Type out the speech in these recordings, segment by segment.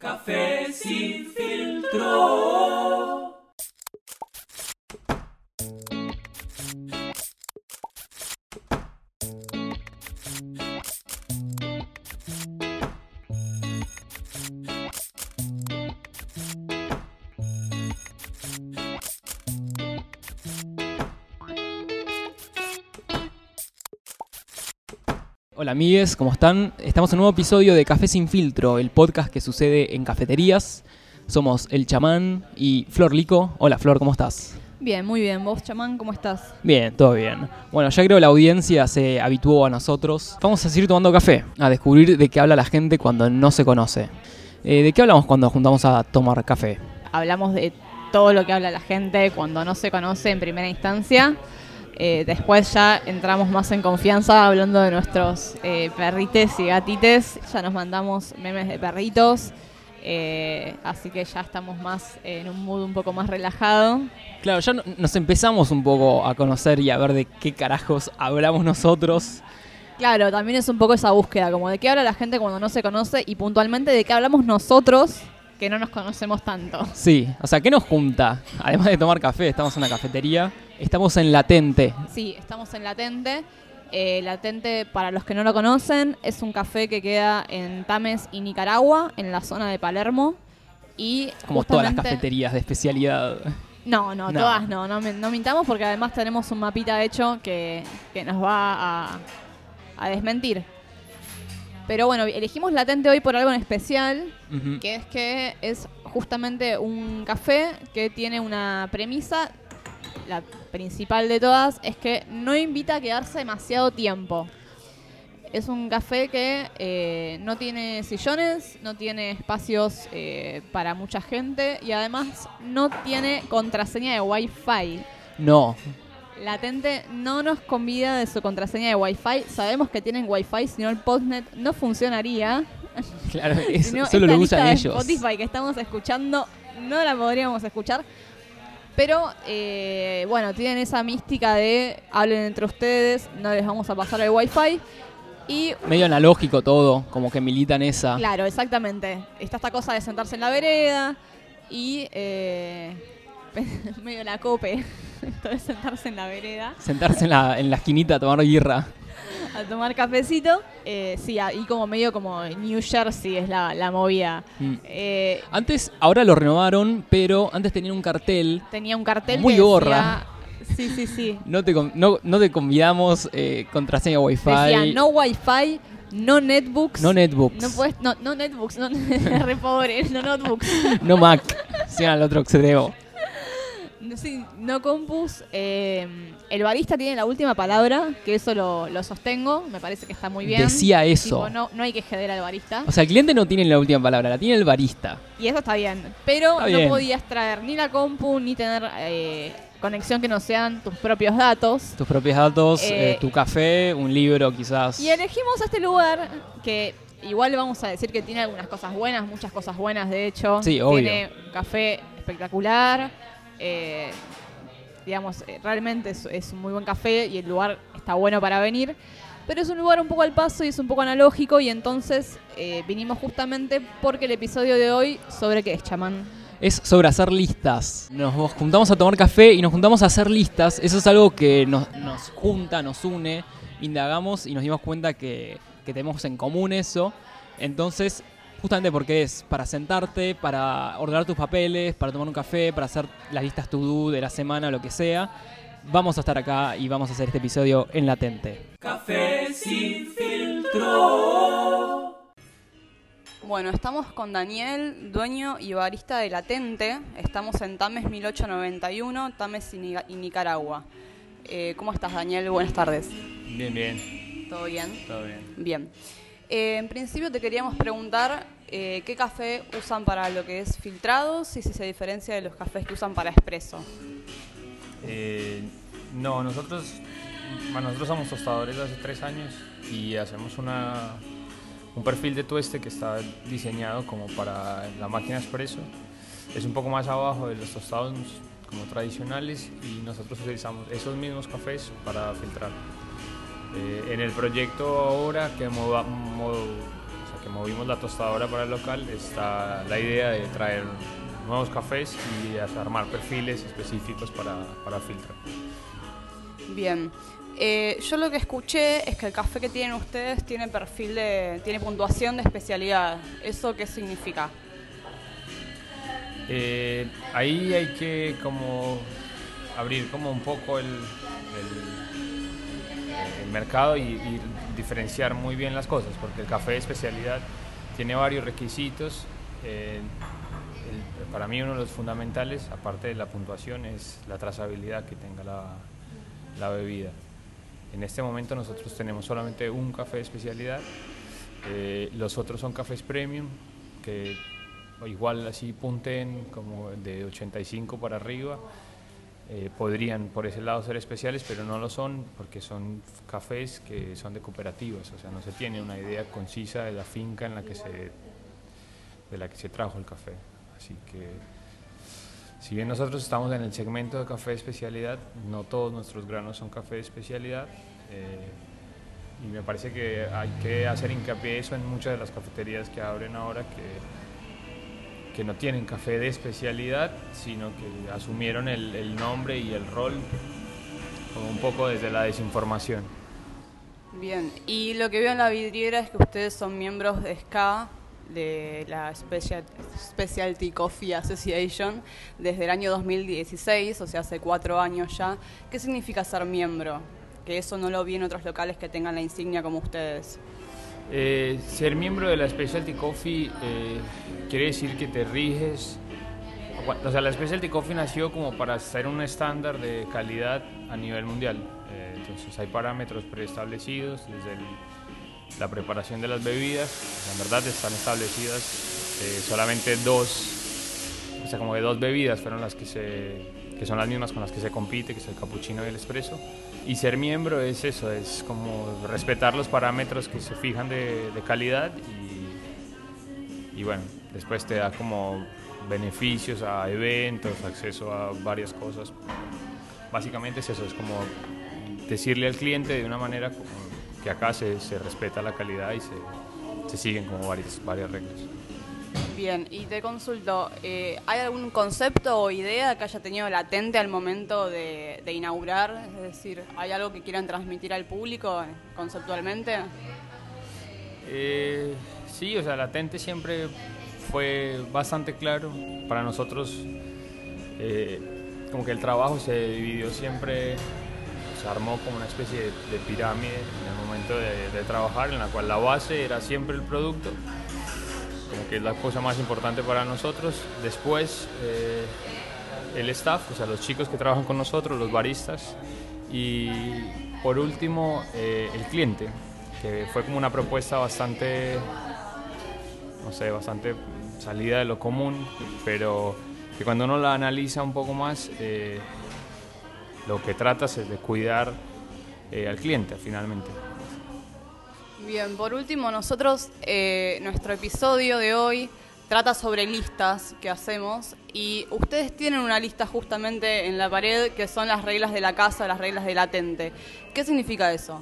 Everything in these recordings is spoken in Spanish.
Café sin filtro. Hola amigues, ¿cómo están? Estamos en un nuevo episodio de Café sin filtro, el podcast que sucede en cafeterías. Somos El Chamán y Flor Lico. Hola Flor, ¿cómo estás? Bien, muy bien. ¿Vos, chamán, cómo estás? Bien, todo bien. Bueno, ya creo la audiencia se habituó a nosotros. Vamos a seguir tomando café, a descubrir de qué habla la gente cuando no se conoce. Eh, ¿De qué hablamos cuando juntamos a tomar café? Hablamos de todo lo que habla la gente cuando no se conoce en primera instancia. Eh, después ya entramos más en confianza hablando de nuestros eh, perrites y gatites. Ya nos mandamos memes de perritos. eh, así que ya estamos más en un mood un poco más relajado. Claro, ya no- nos empezamos un poco a conocer y a ver de qué carajos hablamos nosotros. Claro, también es un poco esa búsqueda, como de qué habla la gente cuando no se conoce y puntualmente de qué hablamos nosotros que no nos conocemos tanto. Sí, o sea, ¿qué nos junta? Además de tomar café, estamos en una cafetería, estamos en Latente. Sí, estamos en Latente. Eh, Latente, para los que no lo conocen, es un café que queda en Tames y Nicaragua, en la zona de Palermo. Y Como todas las cafeterías de especialidad. No, no, No. todas no, no, no mintamos porque además tenemos un mapita hecho que, que nos va a, a desmentir. Pero bueno, elegimos Latente hoy por algo en especial, que es que es justamente un café que tiene una premisa, la principal de todas, es que no invita a quedarse demasiado tiempo. Es un café que eh, no tiene sillones, no tiene espacios eh, para mucha gente y además no tiene contraseña de Wi-Fi. No, Latente no nos convida de su contraseña de Wi-Fi. Sabemos que tienen Wi-Fi, si no el postnet no funcionaría. claro, es- Si no, solo lo usan ellos. Spotify que estamos escuchando no la podríamos escuchar. Pero eh, bueno, tienen esa mística de hablen entre ustedes, no les vamos a pasar el wifi. Y Medio analógico todo, como que militan esa. claro, exactamente. Está esta cosa de sentarse en la vereda y eh, medio la cope. Esto de sentarse en la vereda Sentarse en la, en la esquinita a tomar guirra. A tomar cafecito. Eh, sí, ahí como medio como New Jersey es la, la movida. Mm. Eh, Antes, ahora lo renovaron, pero antes tenían un cartel. tenía un cartel Muy que gorra. decía- Sí, sí, sí. No te, no, no te convidamos eh, contraseña Wi-Fi. Decía no wifi, no netbooks. no netbooks. No, puedes, no, no netbooks, no, re pobre, no notebooks. no Mac. Sigan al otro extremo. No, sí, no compus. eh, el barista tiene la última palabra, que eso lo, lo sostengo, me parece que está muy bien. Decía eso. Tipo, no, no hay que joder al barista. O sea, el cliente no tiene la última palabra, la tiene el barista. Y eso está bien. Pero Está no podías traer ni la compu, ni tener eh, conexión que no sean tus propios datos. Tus propios datos, Eh, eh, tu café, un libro quizás. Y elegimos este lugar que igual vamos a decir que tiene algunas cosas buenas, muchas cosas buenas de hecho. Sí, obvio. Tiene un café espectacular. Eh, digamos, eh, realmente es, un muy buen café y el lugar está bueno para venir. Pero es un lugar un poco al paso y es un poco analógico y entonces eh, vinimos justamente porque el episodio de hoy sobre qué es, chamán. es sobre hacer listas. Nos juntamos a tomar café y nos juntamos a hacer listas. Eso es algo que nos, nos junta, nos une. Indagamos y nos dimos cuenta que, que tenemos en común eso. Entonces, justamente porque es para sentarte, para ordenar tus papeles, para tomar un café, para hacer las listas to-do de la semana, lo que sea. Vamos a estar acá y vamos a hacer este episodio en latente. Café sin filtro. Bueno, estamos con Daniel, dueño y barista de Latente. Estamos en Tames 1891, Tames y Nicaragua. Eh, ¿Cómo estás, Daniel? Buenas tardes. Bien, bien, ¿Todo bien? todo bien. Bien. Eh, en principio te queríamos preguntar eh, qué café usan para lo que es filtrados y si se diferencia de los cafés que usan para expreso. Eh, no, nosotros, bueno, nosotros somos tostadores hace tres años y hacemos una, un perfil de tueste que está diseñado como para la máquina expreso. Es un poco más abajo de los tostados como tradicionales y nosotros utilizamos esos mismos cafés para filtrar. Eh, en el proyecto ahora que moda- mo- o sea, hasta que movimos la tostadora para el local, está la idea de traer nuevos cafés y armar perfiles específicos para, para filtrar. Bien. Eh, yo lo que escuché es que el café que tienen ustedes tiene perfil de, tiene puntuación de especialidad. ¿Eso qué significa? Eh, ahí hay que como abrir como un poco el mercado y, y, diferenciar muy bien las cosas, porque el café de especialidad tiene varios requisitos. Eh, el, para mí uno de los fundamentales, aparte de la puntuación, es la trazabilidad que tenga la, la bebida. En este momento nosotros tenemos solamente un café de especialidad, eh, los otros son cafés premium, que igual así punten como de 85 para arriba, eh, podrían por ese lado ser especiales, pero no lo son porque son cafés que son de cooperativas, o sea, no se tiene una idea concisa de la finca en la que se, de la que se trajo el café. Así que, si bien nosotros estamos en el segmento de café de especialidad, no todos nuestros granos son café de especialidad. Eh, y me parece que hay que hacer hincapié eso en muchas de las cafeterías que abren ahora que, que no tienen café de especialidad, sino que asumieron el, nombre y el rol como un poco desde la desinformación. Bien, y lo que veo en la vidriera es que ustedes son miembros de SCA, de la Special, Specialty Coffee Association desde el año 2016, o sea, hace cuatro años ya. ¿Qué significa ser miembro? Que eso no lo vi en otros locales que tengan la insignia como ustedes. Eh, ser miembro de la Specialty Coffee eh, quiere decir que te riges. O sea, la Specialty Coffee nació como para ser un estándar de calidad a nivel mundial. Eh, entonces hay parámetros preestablecidos desde el la preparación de las bebidas, en verdad están establecidas eh, solamente dos, o sea, como que dos bebidas fueron las que se, que son las mismas con las que se compite, que es el cappuccino y el espresso. Y ser miembro es eso, es como respetar los parámetros que se fijan de, calidad y, y bueno, después te da como beneficios a eventos, acceso a varias cosas. Básicamente es eso, es como decirle al cliente de una manera que acá se, se, respeta la calidad y se, se siguen como varias, varias reglas. Bien, y te consulto, eh, ¿hay algún concepto o idea que haya tenido latente al momento de, inaugurar? Es decir, ¿hay algo que quieran transmitir al público conceptualmente? Eh, sí, o sea, latente siempre fue bastante claro. Para nosotros, eh, como que el trabajo se dividió siempre se armó como una especie de, de pirámide en el momento de, trabajar, en la cual la base era siempre el producto, que es la cosa más importante para nosotros. Después eh, el staff, o sea, los chicos que trabajan con nosotros, los baristas, y por último eh, el cliente, que fue como una propuesta bastante, no sé, bastante salida de lo común, pero que cuando uno la analiza un poco más, eh, lo que tratas es de cuidar al cliente finalmente. Bien, por último, nosotros, eh, nuestro episodio de hoy trata sobre listas que hacemos y ustedes tienen una lista justamente en la pared que son las reglas de la casa, las reglas de latente. ¿Qué significa eso?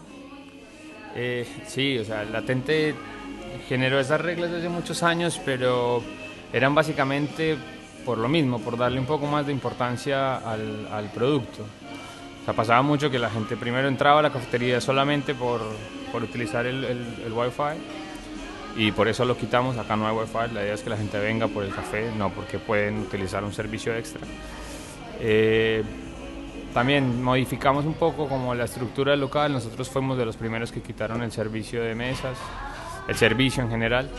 Eh, sí, o sea, latente generó esas reglas desde muchos años, pero eran básicamente por lo mismo, por darle un poco más de importancia al, al producto. Sea, pasaba mucho que la gente primero entraba a la cafetería solamente por, por utilizar el, el, el Wi-Fi y por eso lo quitamos. Acá no hay Wi-Fi, la idea es que la gente venga por el café, no porque pueden utilizar un servicio extra. Eh, también modificamos un poco como la estructura del local. Nosotros fuimos de los primeros que quitaron el servicio de mesas, el servicio en general.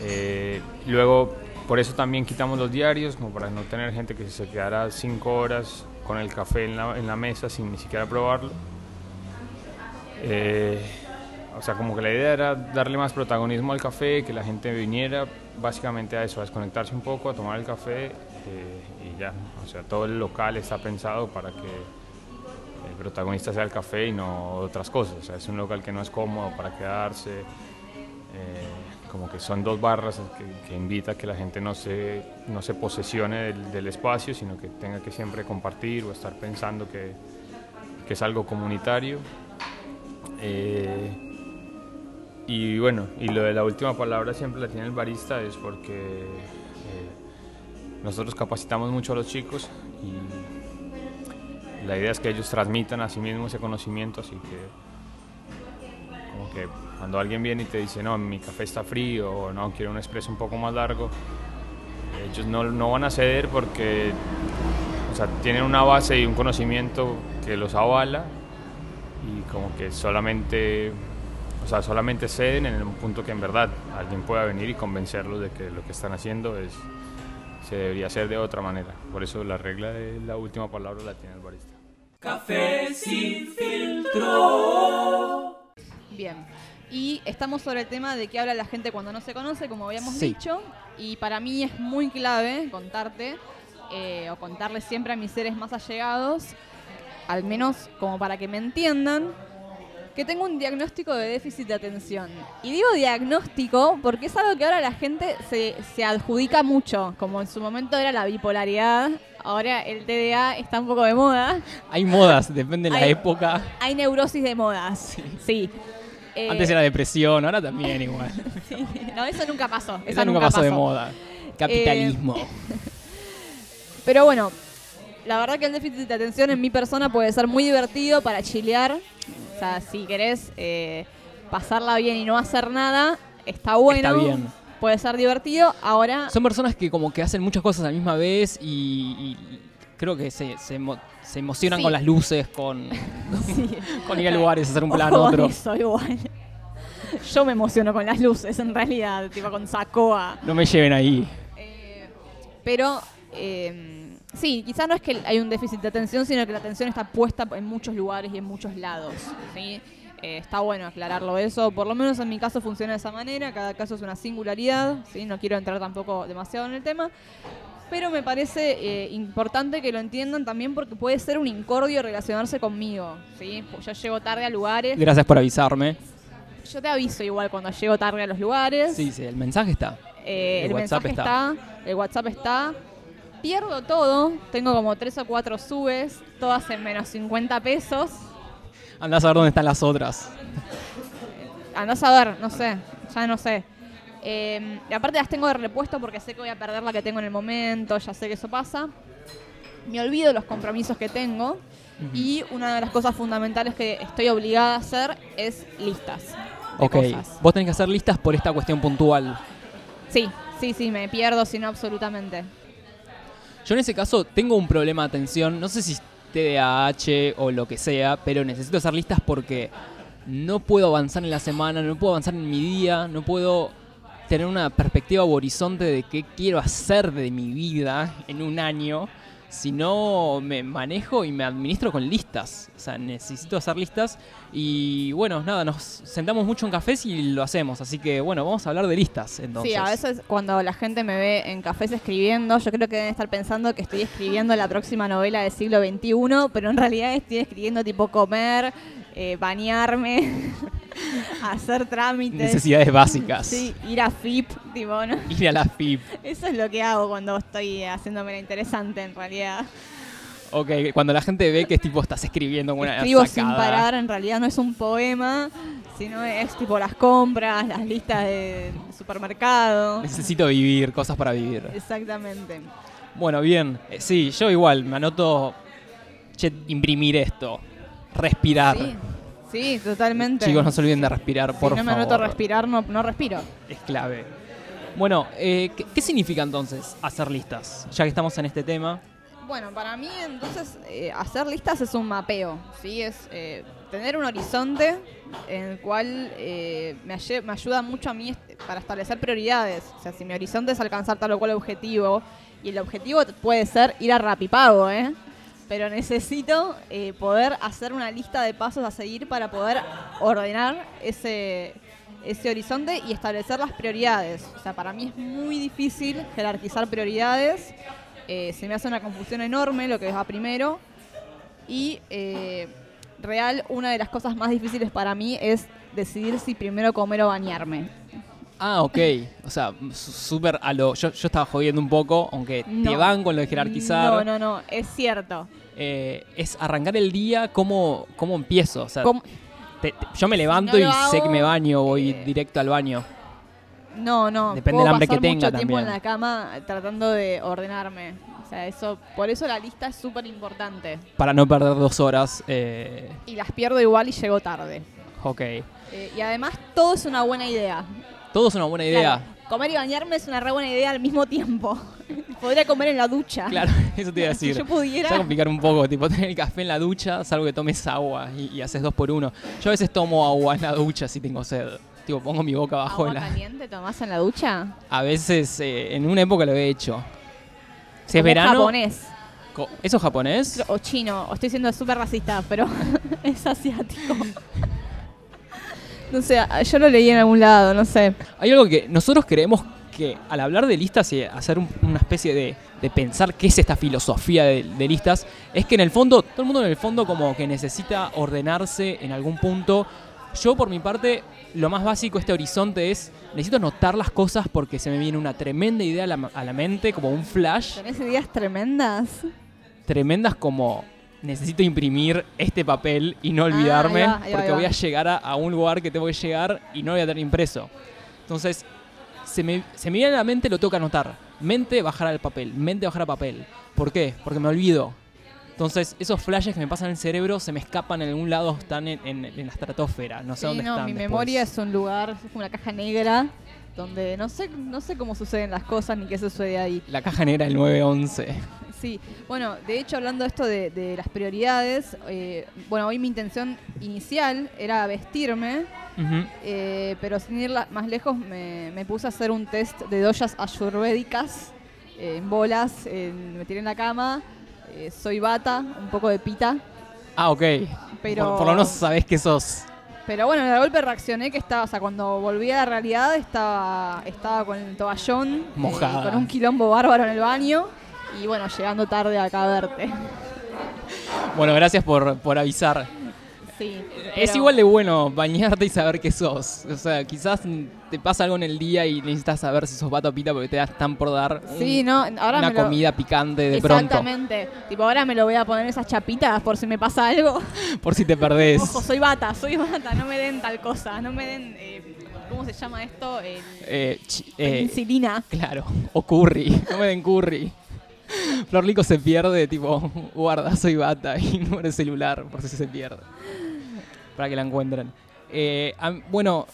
Eh, luego, por eso también quitamos los diarios, como para no tener gente que se quedara cinco horas con el café en la, mesa sin ni siquiera probarlo. Eh, o sea, como que la idea era darle más protagonismo al café, que la gente viniera básicamente a eso, a desconectarse un poco, a tomar el café eh, y ya. O sea, todo el local está pensado para que el protagonista sea el café y no otras cosas. O sea, es un local que no es cómodo para quedarse. Eh, como que son dos barras que, que, invita a que la gente no se, no se posesione del, espacio, sino que tenga que siempre compartir o estar pensando que, que es algo comunitario. Eh, Y bueno, y lo de la última palabra siempre la tiene el barista es porque eh, nosotros capacitamos mucho a los chicos y la idea es que ellos transmitan a sí mismos ese conocimiento, así que como que cuando alguien viene y te dice, no, mi café está frío o no, quiero un expreso un poco más largo, ellos no, no van a ceder porque o sea, tienen una base y un conocimiento que los avala y como que solamente, o sea, solamente ceden en un punto que en verdad alguien pueda venir y convencerlos de que lo que están haciendo es se debería hacer de otra manera. Por eso la regla de la última palabra la tiene el barista. Café sin filtro. Bien. Y estamos sobre el tema de qué habla la gente cuando no se conoce, como habíamos Sí. dicho. Y para mí es muy clave contarte eh, o contarles siempre a mis seres más allegados, al menos como para que me entiendan, que tengo un diagnóstico de déficit de atención. Y digo diagnóstico porque es algo que ahora la gente se, se adjudica mucho, como en su momento era la bipolaridad, ahora el TDA está un poco de moda. Hay modas, depende de la Hay- época. Hay neurosis de modas. Sí. Eh, Antes era depresión, ahora también igual. sí. No, eso nunca pasó. Eso, Eso nunca pasó de moda. Capitalismo. Pero bueno, la verdad que el déficit de atención en mi persona puede ser muy divertido para chilear. O sea, si querés eh, pasarla bien y no hacer nada, está bueno. Está bien. Puede ser divertido. Ahora, Son personas que como que hacen muchas cosas a la misma vez y, y creo que se, se, emo- se emocionan Sí. con las luces, con, sí. con ir a lugares, hacer un plan, Ojo otro. eso, igual. Yo me emociono con las luces, en realidad, tipo con Sacoa. No me lleven ahí. Eh, pero eh, sí, quizás no es que hay un déficit de atención, sino que la atención está puesta en muchos lugares y en muchos lados. ¿sí? Eh, está bueno aclararlo eso. Por lo menos en mi caso funciona de esa manera. Cada caso es una singularidad. ¿sí? No quiero entrar tampoco demasiado en el tema. Pero me parece eh, importante que lo entiendan también porque puede ser un incordio relacionarse conmigo. ¿sí? Pues Yo llego tarde a lugares. Gracias por avisarme. Yo te aviso igual cuando llego tarde a los lugares. Sí, sí, el mensaje está. Eh, El el, WhatsApp mensaje está. está. el WhatsApp está. Pierdo todo, tengo como tres o cuatro subes, todas en menos 50 pesos. Andás a ver dónde están las otras. Andás a ver, no sé, ya no sé. Eh, aparte las tengo de repuesto porque sé que voy a perder la que tengo en el momento, ya sé que eso pasa. Me olvido los compromisos que tengo. Y una de las cosas fundamentales que estoy obligada a hacer es listas. Ok, cosas. vos tenés que hacer listas por esta cuestión puntual. Sí, sí, sí, me pierdo, si no, absolutamente. Yo en ese caso tengo un problema de atención, no sé si TDAH o lo que sea, pero necesito hacer listas porque no puedo avanzar en la semana, no puedo avanzar en mi día, no puedo tener una perspectiva o horizonte de qué quiero hacer de mi vida en un año si no me manejo y me administro con listas. O sea, necesito hacer listas y bueno, nada, nos sentamos mucho en cafés y lo hacemos, así que bueno, vamos a hablar de listas entonces. Sí, a veces cuando la gente me ve en cafés escribiendo, yo creo que deben estar pensando que estoy escribiendo la próxima novela del siglo XXI, pero en realidad estoy escribiendo tipo comer, eh, bañarme, hacer trámites. Necesidades básicas. Sí, ir a FIP, tipo, ¿no? Ir a la FIP. Eso es lo que hago cuando estoy haciéndome la interesante en realidad. Ok, cuando la gente ve que tipo estás escribiendo una Escribo sin sacada. parar, en realidad no es un poema, sino es tipo las compras, las listas de supermercado. Necesito vivir, cosas para vivir. Exactamente. Bueno, bien. Eh, Sí, yo igual me anoto. Che, imprimir esto. Respirar. Sí, sí, totalmente. Chicos, no se olviden de respirar, si por no favor. me anoto respirar, no, no respiro. Es clave. Bueno, eh, ¿qué, qué significa entonces hacer listas? Ya que estamos en este tema. Bueno, para mí entonces eh, hacer listas es un mapeo, ¿sí? Es eh, tener un horizonte en el cual eh, me, me ayuda mucho a mí para establecer prioridades. O sea, si mi horizonte es alcanzar tal o cual objetivo, y el objetivo puede ser ir a Rapipago, ¿eh? Pero necesito eh, poder hacer una lista de pasos a seguir para poder ordenar ese, ese horizonte y establecer las prioridades. O sea, para mí es muy difícil jerarquizar prioridades. Eh, se me hace una confusión enorme lo que va primero. Y eh, real, una de las cosas más difíciles para mí es decidir si primero comer o bañarme. Ah, ok. O sea, súper a lo. Yo, yo estaba jodiendo un poco, aunque te van con lo de jerarquizar. No, no, no, es cierto. Eh, es arrancar el día, ¿cómo, cómo empiezo? O sea, Com- te- te- yo me levanto no y lo sé que hago, me baño, voy eh, directo al baño. No, no. Depende puedo del hambre que tenga mucho tiempo también. en la cama tratando de ordenarme. O sea, eso, por eso la lista es súper importante. Para no perder dos horas. eh, Y las pierdo igual y llego tarde. ok. Eh, y además todo es una buena idea. Todo es una buena idea. Claro, comer y bañarme es una re buena idea al mismo tiempo. Podría comer en la ducha. Claro, eso te iba a Si decir. yo pudiera. Se va a complicar un poco, tipo tener el café en la ducha, salvo que tomes agua y, y haces dos por uno. Yo a veces tomo agua en la ducha si tengo sed. Tipo, pongo mi boca abajo ¿Agua en la... caliente tomás en la ducha? A veces, eh, en una época lo he hecho. Si es Como verano... japonés. ¿Eso es japonés? O chino. O estoy siendo súper racista, pero es asiático. No sé, yo lo leí en algún lado, no sé. Hay algo que nosotros creemos que al hablar de listas y hacer un- una especie de, de pensar qué es esta filosofía de, de listas, es que en el fondo, todo el mundo en el fondo como que necesita ordenarse en algún punto. Yo por mi parte, lo más básico, este horizonte es, necesito anotar las cosas porque se me viene una tremenda idea a la, a la mente, como un flash, ¿Tenés ideas tremendas? tremendas como necesito imprimir este papel y no olvidarme ahí va, ahí va, porque voy a llegar a, a un lugar que tengo que llegar y no voy a tener impreso. Entonces, se me, se me viene a la mente, lo tengo que anotar. Mente, bajar al papel. Mente, bajar al papel. ¿Por qué? Porque me olvido. Entonces, esos flashes que me pasan en el cerebro se me escapan en algún lado, están en, en- en la estratosfera. No sé Sí, dónde no, están. mi después. memoria es un lugar, es como una caja negra, donde no sé, no sé cómo suceden las cosas ni qué sucede ahí. La caja negra del 911. Sí, bueno, de hecho hablando de esto de, de las prioridades, eh, bueno, hoy mi intención inicial era vestirme, eh, pero sin ir la- más lejos me, me puse a hacer un test de doyas ayurvédicas eh, en bolas, en- me tiré en la cama, soy bata, un poco de pita, Ah, ok. Pero- Por, por lo menos sabés que sos. Pero bueno, de golpe reaccioné que estaba, o sea, cuando volví a la realidad estaba, estaba con el toallón, eh, Mojada. con un quilombo bárbaro en el baño y bueno, llegando tarde acá a verte. Bueno, gracias por, por avisar. Sí. Es igual de bueno bañarte y saber que sos. O sea, quizás te pasa algo en el día y necesitas saber si sos vato o pita porque te das tan por dar un- Sí, no, ahora una lo- comida picante de pronto. Exactamente. Tipo, ahora me lo voy a poner esas chapitas por si me pasa algo. Por si te perdés. Ojo, soy bata, soy bata, no me den tal cosa, no me den, eh, ¿cómo se llama esto? El, Eh, eh, penicilina. claro, o curry. No me den curry. Flor Lico se pierde, tipo, guarda, soy bata y no el celular por si se pierde. Para que la encuentren. Eh, bueno,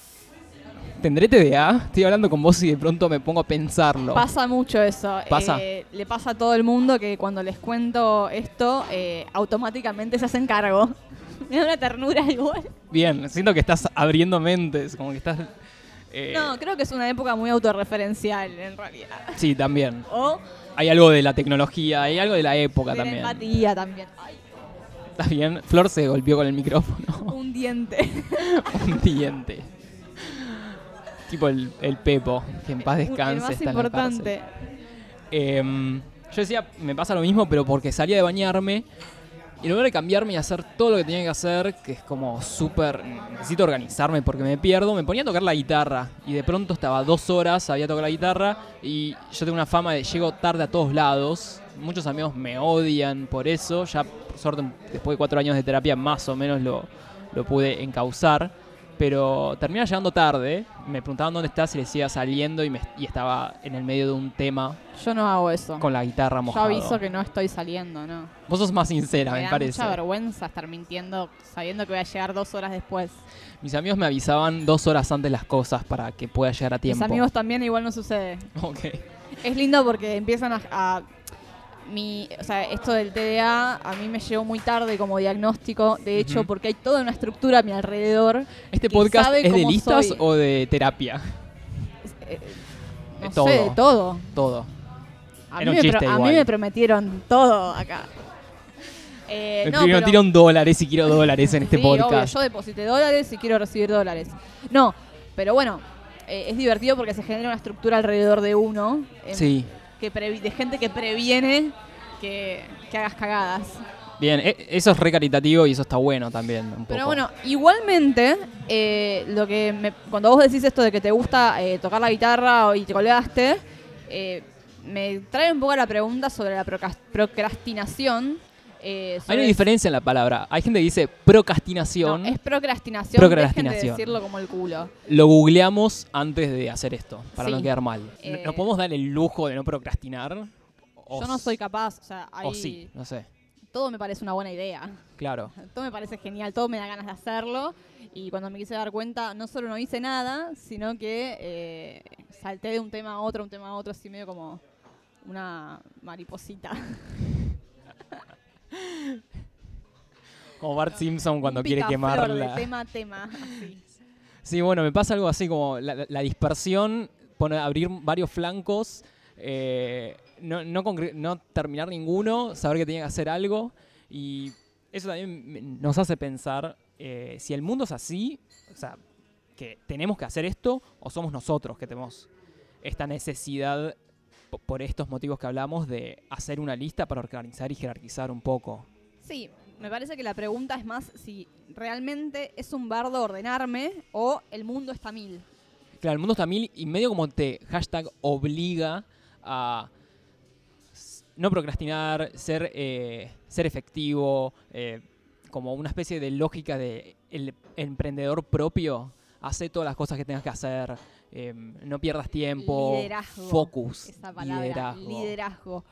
¿tendré TDA? Estoy hablando con vos y de pronto me pongo a pensarlo. Pasa mucho eso. ¿Pasa? Eh, le pasa a todo el mundo que cuando les cuento esto, eh, automáticamente se hacen cargo. Me da una ternura igual. Bien, siento que estás abriendo mentes, como que estás... eh, No, creo que es una época muy autorreferencial en realidad. Sí, también. O Hay algo de la tecnología, hay algo de la época de la también. empatía también. Ay, ¿Está bien? Flor se golpeó con el micrófono. un diente. Un diente. Tipo el, el Pepo, que en paz el descanse. más está en la importante. Em, yo decía, me pasa lo mismo, pero porque salía de bañarme y lugar de cambiarme y hacer todo lo que tenía que hacer, que es como súper. Necesito organizarme porque me pierdo, me ponía a tocar la guitarra. Y de pronto estaba dos horas, había tocado la guitarra. Y yo tengo una fama de llego tarde a todos lados. Muchos amigos me odian por eso. Ya, por suerte, después de cuatro años de terapia, más o menos lo, lo pude encauzar. Pero terminaba llegando tarde. Me preguntaban dónde estás y le decía saliendo y, me- y estaba en el medio de un tema Yo no hago eso. con la guitarra Yo mojada. aviso que no estoy saliendo, ¿no? Vos sos más sincera, me, me da parece. mucha vergüenza estar mintiendo sabiendo que voy a llegar dos horas después. Mis amigos me avisaban dos horas antes las cosas para que pueda llegar a tiempo. Mis amigos también igual no sucede. Ok. Es lindo porque empiezan a, a- mi, o sea, esto del TDA a mí me llegó muy tarde como diagnóstico, de hecho, porque hay toda una estructura a mi alrededor. ¿Este podcast es de listas soy. o de terapia? Eh, De no todo. sé, de todo. Todo. A, Era mí un me, a mí prometieron todo acá. Eh, me no, pero- dólares y quiero dólares en este Sí, obvio, podcast. yo deposité dólares y quiero recibir dólares. No, pero bueno, eh, es divertido porque se genera una estructura alrededor de uno. eh, Sí. Que de gente que previene que, que hagas cagadas. Bien, e- eso es re caritativo y eso está bueno también. Un Pero poco. bueno, igualmente, eh, lo que me- cuando vos decís esto de que te gusta eh, tocar la guitarra y te colgaste, eh, me trae un poco la pregunta sobre la procras- procrastinación. Eh, Hay una diferencia en la palabra. Hay gente que dice procrastinación. No, es procrastinación. Procrastinación. Dejen de decirlo como el culo. Lo googleamos antes de hacer esto, para Sí. no quedar mal. Eh, ¿Nos podemos dar el lujo de no procrastinar? O Yo no soy capaz, o sea, O hay- sí, no sé. todo me parece una buena idea. Claro. Todo me parece genial, todo me da ganas de hacerlo. Y cuando me quise dar cuenta, no solo no hice nada, sino que eh, salté de un tema a otro, un tema a otro, así medio como una mariposita. Como Bart Simpson cuando quiere picaflor quemar de la... tema a tema. Sí, bueno, me pasa algo así como la, la dispersión, poner, abrir varios flancos, eh, no, no, concre- no terminar ninguno, saber que tenía que hacer algo. Y eso también nos hace pensar eh, si el mundo es así, o sea, que tenemos que hacer esto, o somos nosotros que tenemos esta necesidad, por estos motivos que hablamos, de hacer una lista para organizar y jerarquizar un poco. Sí, me parece que la pregunta es más si realmente es un bardo ordenarme o el mundo está mil. Claro, el mundo está mil y medio como te hashtag obliga a no procrastinar, ser, eh, ser efectivo, eh, como una especie de lógica de el emprendedor propio. Hace todas las cosas que tengas que hacer, eh, no pierdas tiempo, Liderazgo, focus, Esa palabra, liderazgo. liderazgo.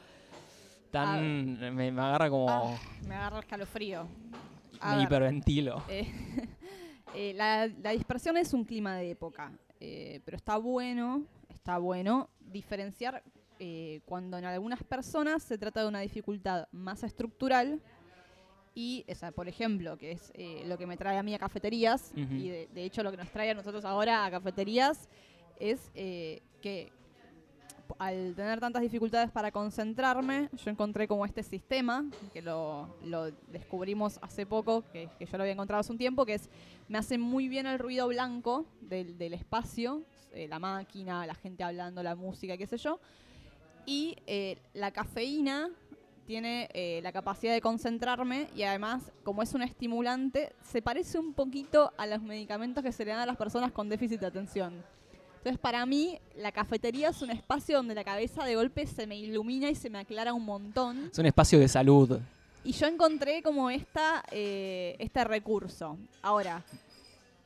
Tan, me, me agarra como Ah, me agarra escalofrío. A me hiperventilo. eh, eh, la, la dispersión es un clima de época, eh, pero está bueno, está bueno diferenciar eh, cuando en algunas personas se trata de una dificultad más estructural y, o sea, por ejemplo, que es eh, lo que me trae a mí a cafeterías, y de, de hecho lo que nos trae a nosotros ahora a cafeterías es eh, que al tener tantas dificultades para concentrarme, yo encontré como este sistema, que lo, lo descubrimos hace poco, que, que yo lo había encontrado hace un tiempo, que es, me hace muy bien el ruido blanco del, del espacio, eh, la máquina, la gente hablando, la música, qué sé yo, y eh, la cafeína tiene eh, la capacidad de concentrarme y además, como es un estimulante, se parece un poquito a los medicamentos que se le dan a las personas con déficit de atención. Entonces, para mí, la cafetería es un espacio donde la cabeza de golpe se me ilumina y se me aclara un montón. Es un espacio de salud. Y yo encontré como esta, eh, este recurso. Ahora,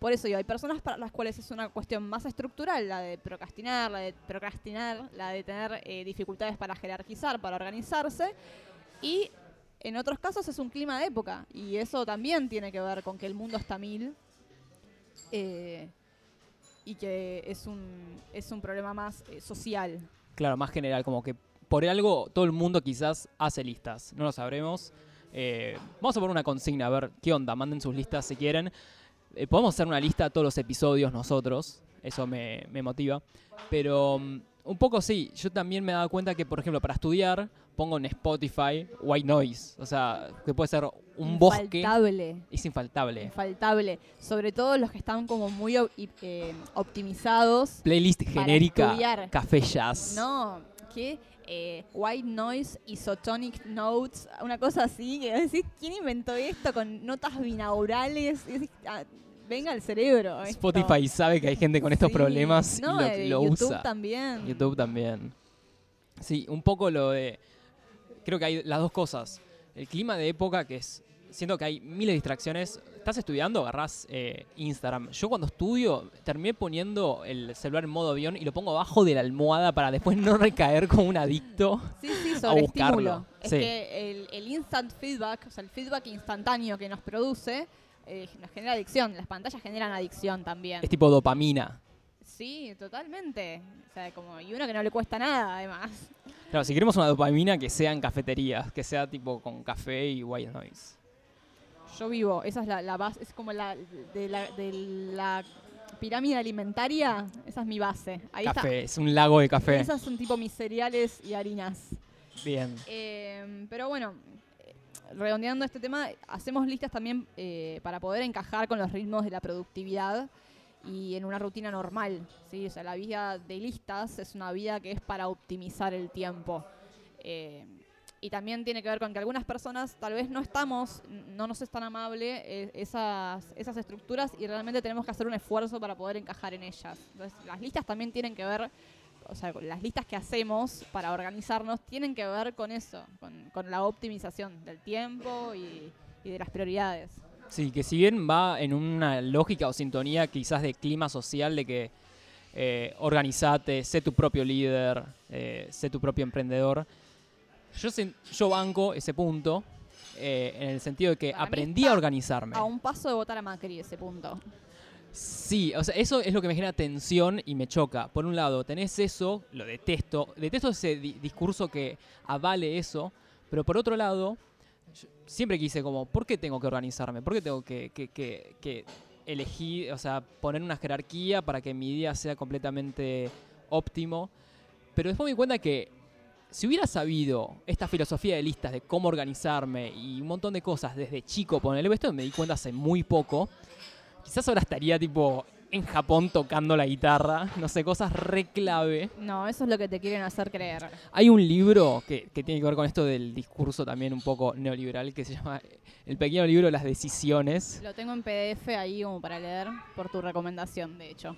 por eso hay personas para las cuales es una cuestión más estructural, la de procrastinar, la de procrastinar, la de tener eh, dificultades para jerarquizar, para organizarse. Y en otros casos es un clima de época. Y eso también tiene que ver con que el mundo está mil. eh, y que es un, es un problema más eh, social. Claro, más general, como que por algo todo el mundo quizás hace listas, no lo sabremos. Eh, vamos a poner una consigna, a ver qué onda, manden sus listas si quieren. Podemos hacer una lista de todos los episodios nosotros, eso me, me motiva. Pero mm, un poco sí, yo también me he dado cuenta que, por ejemplo, para estudiar pongo en Spotify White Noise, o sea, que puede ser un bosque, Infaltable. es infaltable. Infaltable. Sobre todo los que están como muy eh, optimizados. Playlist genérica, estudiar. café jazz. No, que eh, White Noise, Isotonic Notes, una cosa así, que decís, ¿quién inventó esto con notas binaurales? Decís, ah, venga al cerebro. esto. Spotify sabe que hay gente con estos Sí. problemas No, y eh, lo, lo YouTube usa. también. YouTube también. Sí, un poco lo de. Creo que hay las dos cosas. El clima de época, que es. Siento que hay miles de distracciones. Estás estudiando, agarrás eh, Instagram. Yo cuando estudio, terminé poniendo el celular en modo avión y lo pongo abajo de la almohada para después no recaer como un adicto. Sí, sí, sobre buscarlo. estímulo. Es Sí. que el, el instant feedback, o sea, el feedback instantáneo que nos produce, eh, nos genera adicción. Las pantallas generan adicción también. Es tipo dopamina. Sí, totalmente. O sea, como, y uno que no le cuesta nada, además. Claro, si queremos una dopamina que sea en cafeterías, que sea tipo con café y white noise. Yo vivo, esa es la, la base, es como la de, la de la pirámide alimentaria, esa es mi base. Ahí café, es un lago de café. Esas son tipo mis cereales y harinas. Bien. Eh, pero bueno, redondeando este tema, hacemos listas también eh, para poder encajar con los ritmos de la productividad y en una rutina normal. ¿sí? O sea, la vida de listas es una vida que es para optimizar el tiempo. Eh, y también tiene que ver con que algunas personas tal vez no estamos, no nos es tan amable eh, esas, esas estructuras y realmente tenemos que hacer un esfuerzo para poder encajar en ellas. Entonces, las listas también tienen que ver o sea, las listas que hacemos para organizarnos tienen que ver con eso, con, la optimización del tiempo y de las prioridades. Sí, que si bien va en una lógica o sintonía quizás de clima social, de que eh, organizate, sé tu propio líder, eh, sé tu propio emprendedor, yo, yo banco ese punto eh, en el sentido de que Para aprendí a organizarme. A un paso de votar a Macri ese punto. Sí, o sea, eso es lo que me genera tensión y me choca. Por un lado, tenés eso, lo detesto, detesto ese di- discurso que avale eso, pero por otro lado, siempre quise como, ¿por qué tengo que organizarme? ¿Por qué tengo que elegir, o sea, poner una jerarquía para que mi día sea completamente óptimo? Pero después me di cuenta que si hubiera sabido esta filosofía de listas de cómo organizarme y un montón de cosas desde chico, ponerle esto me di cuenta hace muy poco, quizás ahora estaría tipo en Japón tocando la guitarra, no sé, cosas re clave. No, eso es lo que te quieren hacer creer. Hay un libro que, que tiene que ver con esto del discurso también un poco neoliberal que se llama El pequeño libro de las decisiones. Lo tengo en PDF ahí como para leer por tu recomendación, de hecho.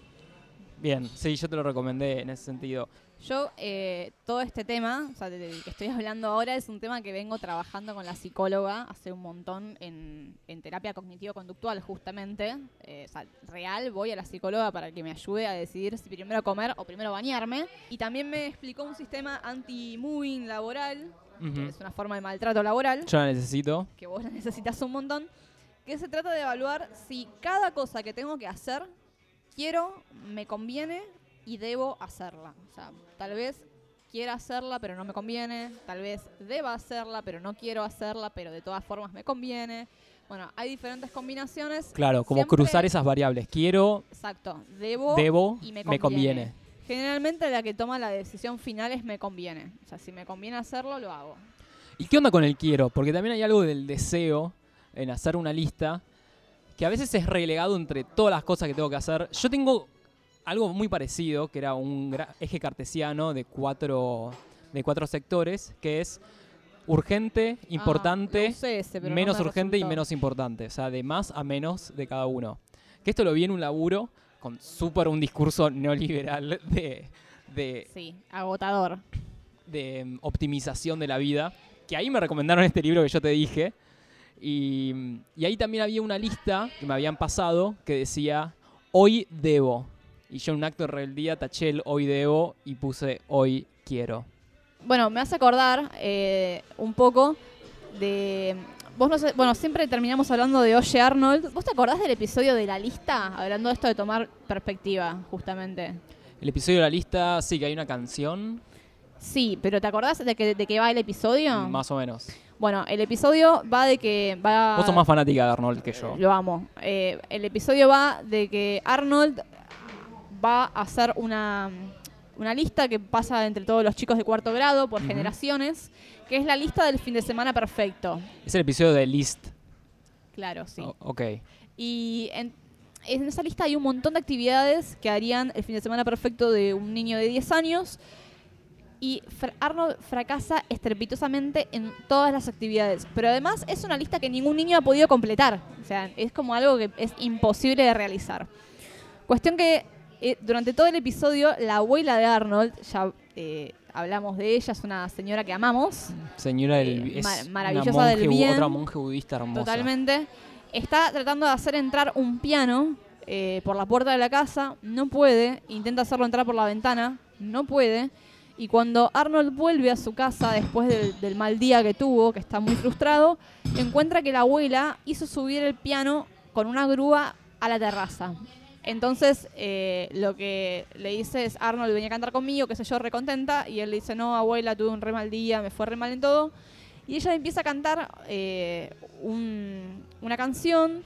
Bien, sí, yo te lo recomendé en ese sentido. Yo, eh, todo este tema, o sea, de- del que estoy hablando ahora, es un tema que vengo trabajando con la psicóloga hace un montón en, en terapia cognitivo-conductual, justamente. Eh, o sea, real, voy a la psicóloga para que me ayude a decidir si primero comer o primero bañarme. Y también me explicó un sistema anti-moving laboral, que es una forma de maltrato laboral, Yo la necesito. que vos la necesitas un montón, que se trata de evaluar si cada cosa que tengo que hacer, quiero, me conviene y debo hacerla. O sea, tal vez quiera hacerla, pero no me conviene. Tal vez deba hacerla, pero no quiero hacerla, pero de todas formas me conviene. Bueno, hay diferentes combinaciones. Claro, como Siempre- cruzar esas variables. Quiero, Exacto. Debo, debo, y me me conviene. conviene. Generalmente la que toma la decisión final es me conviene. O sea, si me conviene hacerlo, lo hago. ¿Y qué onda con el quiero? Porque también hay algo del deseo en hacer una lista que a veces es relegado entre todas las cosas que tengo que hacer. Yo tengo algo muy parecido, que era un eje cartesiano de cuatro, de cuatro sectores, que es urgente, Ah, importante, lo usé ese, pero no menos me urgente y menos importante. O sea, de más a menos de cada uno. Que esto lo vi en un laburo con súper un discurso neoliberal de, de, Sí, agotador. de mm, optimización de la vida, que ahí me recomendaron este libro que yo te dije. Y, y ahí también había una lista que me habían pasado que decía, hoy debo. Y yo en un acto de rebeldía taché el hoy debo y puse hoy quiero. Bueno, me hace acordar eh, un poco de. Vos no sé, bueno, siempre terminamos hablando de Oye Arnold. ¿Vos te acordás del episodio de la lista? Hablando de esto de tomar perspectiva, justamente. El episodio de la lista, sí que hay una canción, Sí, pero ¿te acordás de que, de que va el episodio? más o menos. Bueno, el episodio va de que va. Vos sos más fanática de Arnold que yo. Lo amo. Eh, el episodio va de que Arnold va a hacer una, una lista que pasa entre todos los chicos de cuarto grado por generaciones, que es la lista del fin de semana perfecto. Es el episodio de List. Claro, sí. O- ok. Y en, en esa lista hay un montón de actividades que harían el fin de semana perfecto de un niño de 10 años. Y Arnold fracasa estrepitosamente en todas las actividades. Pero además es una lista que ningún niño ha podido completar. O sea, es como algo que es imposible de realizar. Cuestión que eh, durante todo el episodio, la abuela de Arnold, ya eh, hablamos de ella, es una señora que amamos, Señora del Eh, es mar- una maravillosa monje del bien. Otra monje budista hermosa. Totalmente. Está tratando de hacer entrar un piano por la puerta de la casa, no puede, intenta hacerlo entrar por la ventana, no puede. Y cuando Arnold vuelve a su casa después del, del mal día que tuvo, que está muy frustrado, encuentra que la abuela hizo subir el piano con una grúa a la terraza. Entonces, eh, lo que le dice es, Arnold venía a cantar conmigo, qué sé yo, recontenta, y él le dice, no, abuela, tuve un re mal día, me fue re mal en todo. Y ella empieza a cantar eh, un- una canción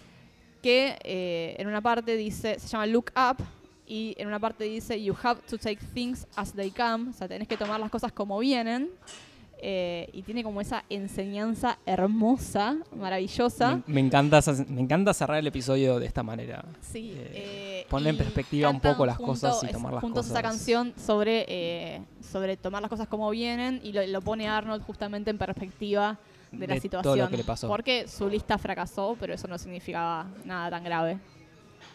que eh, en una parte dice, se llama Look Up, y en una parte dice, You have to take things as they come, o sea, tenés que tomar las cosas como vienen. Eh, y tiene como esa enseñanza hermosa, maravillosa. Me, me encanta, esa- me encanta cerrar el episodio de esta manera. Sí, Eh, eh, poner en perspectiva un poco las juntos- cosas y tomar las juntos esa cosas. canción sobre, eh, sobre tomar las cosas como vienen y lo, lo pone Arnold justamente en perspectiva de, la De situación. todo lo que le pasó. Porque su lista fracasó, pero eso no significaba nada tan grave.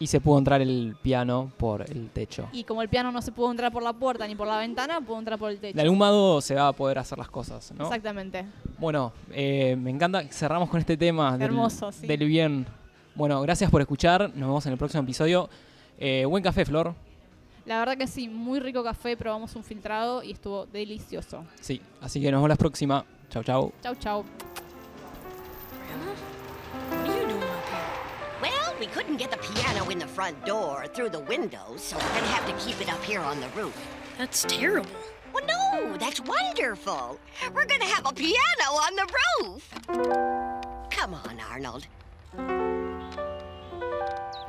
Y se pudo entrar el piano por el techo. Y como el piano no se pudo entrar por la puerta ni por la ventana, pudo entrar por el techo. De algún modo se va a poder hacer las cosas, ¿no? Exactamente. Bueno, eh, me encanta. Cerramos con este tema del, Hermoso, sí. del bien. Bueno, gracias por escuchar. Nos vemos en el próximo episodio. Eh, buen café, Flor. La verdad que sí, muy rico café, probamos un filtrado y estuvo delicioso. Sí, así que nos vemos la próxima. Chau, chau. Chau, chau. We couldn't get the piano in the front door through the window, so we're gonna have to keep it up here on the roof. That's terrible. Well, no, that's wonderful. We're gonna have a piano on the roof. Come on, Arnold.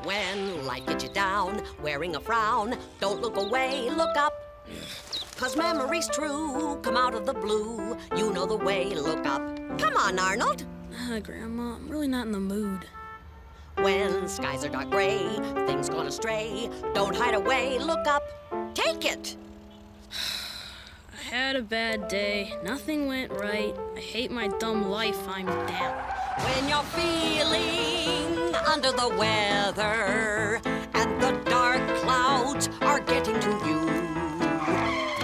When life gets you down, wearing a frown, don't look away, look up. Cause memories true come out of the blue. You know the way, look up. Come on, Arnold. Uh, Grandma, I'm really not in the mood. When skies are dark gray, things gone astray, don't hide away, look up. Take it. I had a bad day. Nothing went right. I hate my dumb life. I'm down. When you're feeling under the weather and the dark clouds are getting to you,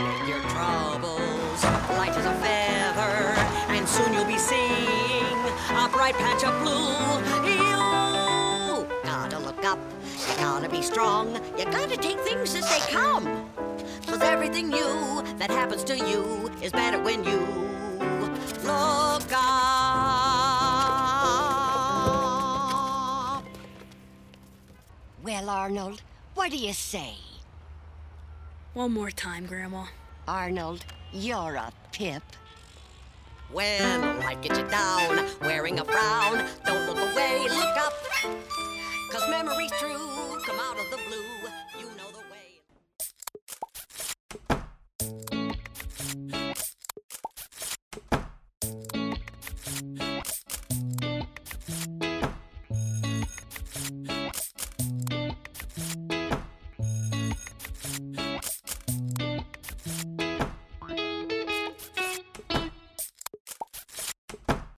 make your troubles light as a feather, and soon you'll be seeing a bright patch of blue. You gotta up, you gotta be strong, you gotta take things as they come. Cause everything new that happens to you is better when you look up. Well, Arnold, what do you say? One more time, Grandma. Arnold, you're a pip. When life gets you down, wearing a frown, don't look away, look up. Cause memories true come out of the blue.